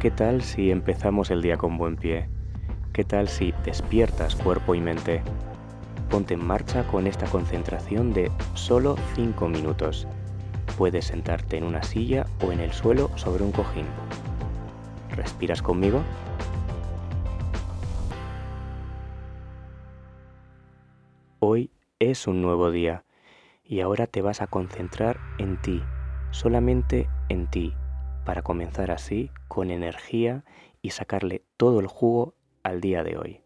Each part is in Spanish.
¿Qué tal si empezamos el día con buen pie? ¿Qué tal si despiertas cuerpo y mente? Ponte en marcha con esta concentración de solo 5 minutos. Puedes sentarte en una silla o en el suelo sobre un cojín. ¿Respiras conmigo? Hoy es un nuevo día y ahora te vas a concentrar en ti, solamente en ti, para comenzar así con energía y sacarle todo el jugo al día de hoy.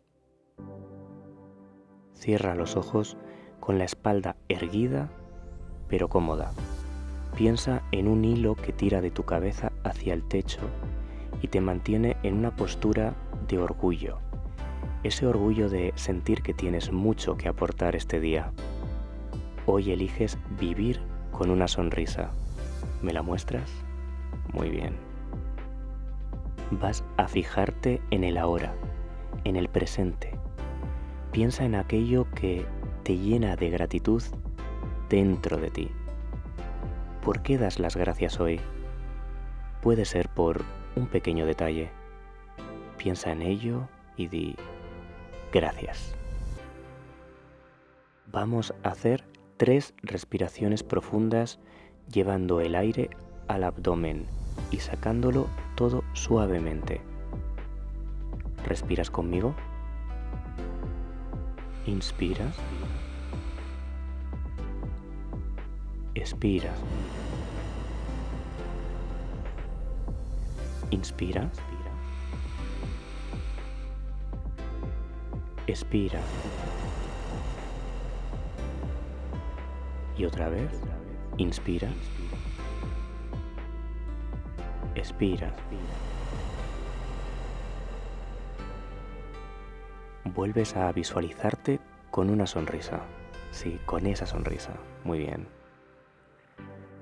Cierra los ojos con la espalda erguida pero cómoda. Piensa en un hilo que tira de tu cabeza hacia el techo y te mantiene en una postura de orgullo. Ese orgullo de sentir que tienes mucho que aportar este día. Hoy eliges vivir con una sonrisa. ¿Me la muestras? Muy bien. Vas a fijarte en el ahora, en el presente. Piensa en aquello que te llena de gratitud dentro de ti. ¿Por qué das las gracias hoy? Puede ser por un pequeño detalle. Piensa en ello y di gracias. Vamos a hacer tres respiraciones profundas llevando el aire al abdomen y sacándolo todo suavemente. ¿Respiras conmigo? Inspira. Expira. Inspira. Expira. Y otra vez. Inspira. Expira. Vuelves a visualizarte con una sonrisa. Sí, con esa sonrisa. Muy bien.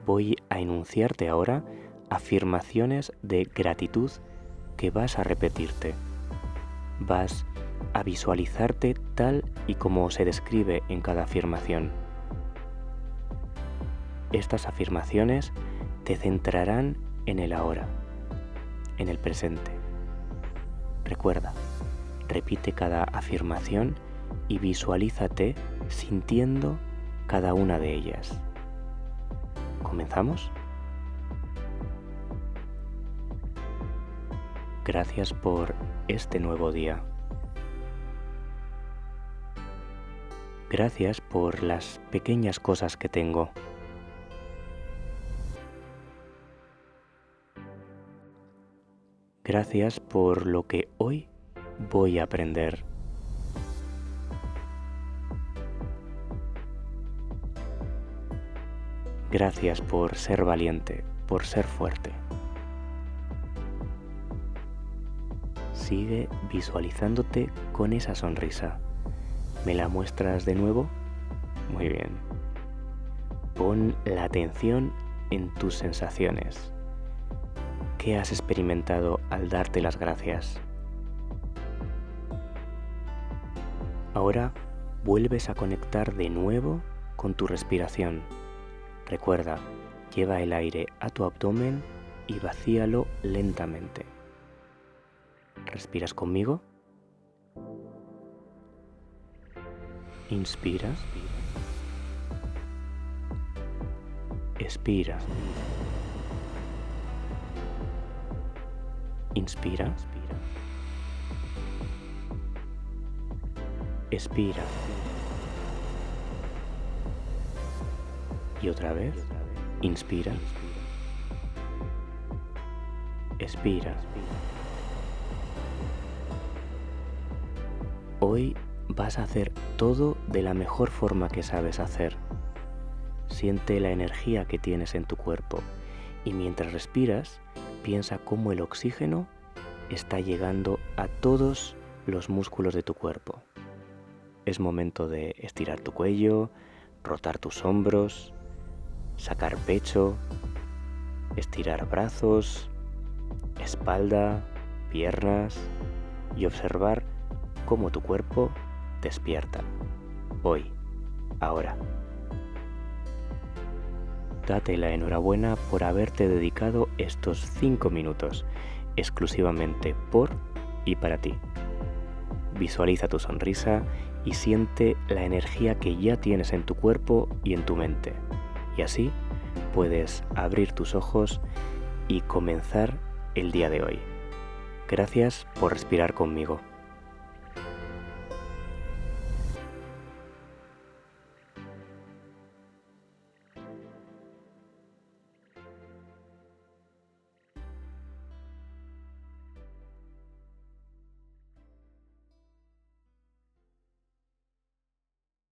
Voy a enunciarte ahora afirmaciones de gratitud que vas a repetirte. Vas a visualizarte tal y como se describe en cada afirmación. Estas afirmaciones te centrarán en el ahora, en el presente. Recuerda, repite cada afirmación y visualízate sintiendo cada una de ellas. ¿Comenzamos? Gracias por este nuevo día. Gracias por las pequeñas cosas que tengo. Gracias por lo que hoy voy a aprender. Gracias por ser valiente, por ser fuerte. Sigue visualizándote con esa sonrisa. ¿Me la muestras de nuevo? Muy bien. Pon la atención en tus sensaciones. ¿Qué has experimentado al darte las gracias? Ahora vuelves a conectar de nuevo con tu respiración. Recuerda, lleva el aire a tu abdomen y vacíalo lentamente. ¿Respiras conmigo? Inspira. Expira. Inspira. Expira. Y otra vez, inspira. Expira. Hoy vas a hacer todo de la mejor forma que sabes hacer. Siente la energía que tienes en tu cuerpo y mientras respiras, piensa cómo el oxígeno está llegando a todos los músculos de tu cuerpo. Es momento de estirar tu cuello, rotar tus hombros, sacar pecho, estirar brazos, espalda, piernas y observar cómo tu cuerpo despierta. Hoy, ahora. Date la enhorabuena por haberte dedicado estos 5 minutos. Exclusivamente por y para ti. Visualiza tu sonrisa y siente la energía que ya tienes en tu cuerpo y en tu mente. Y así puedes abrir tus ojos y comenzar el día de hoy. Gracias por respirar conmigo.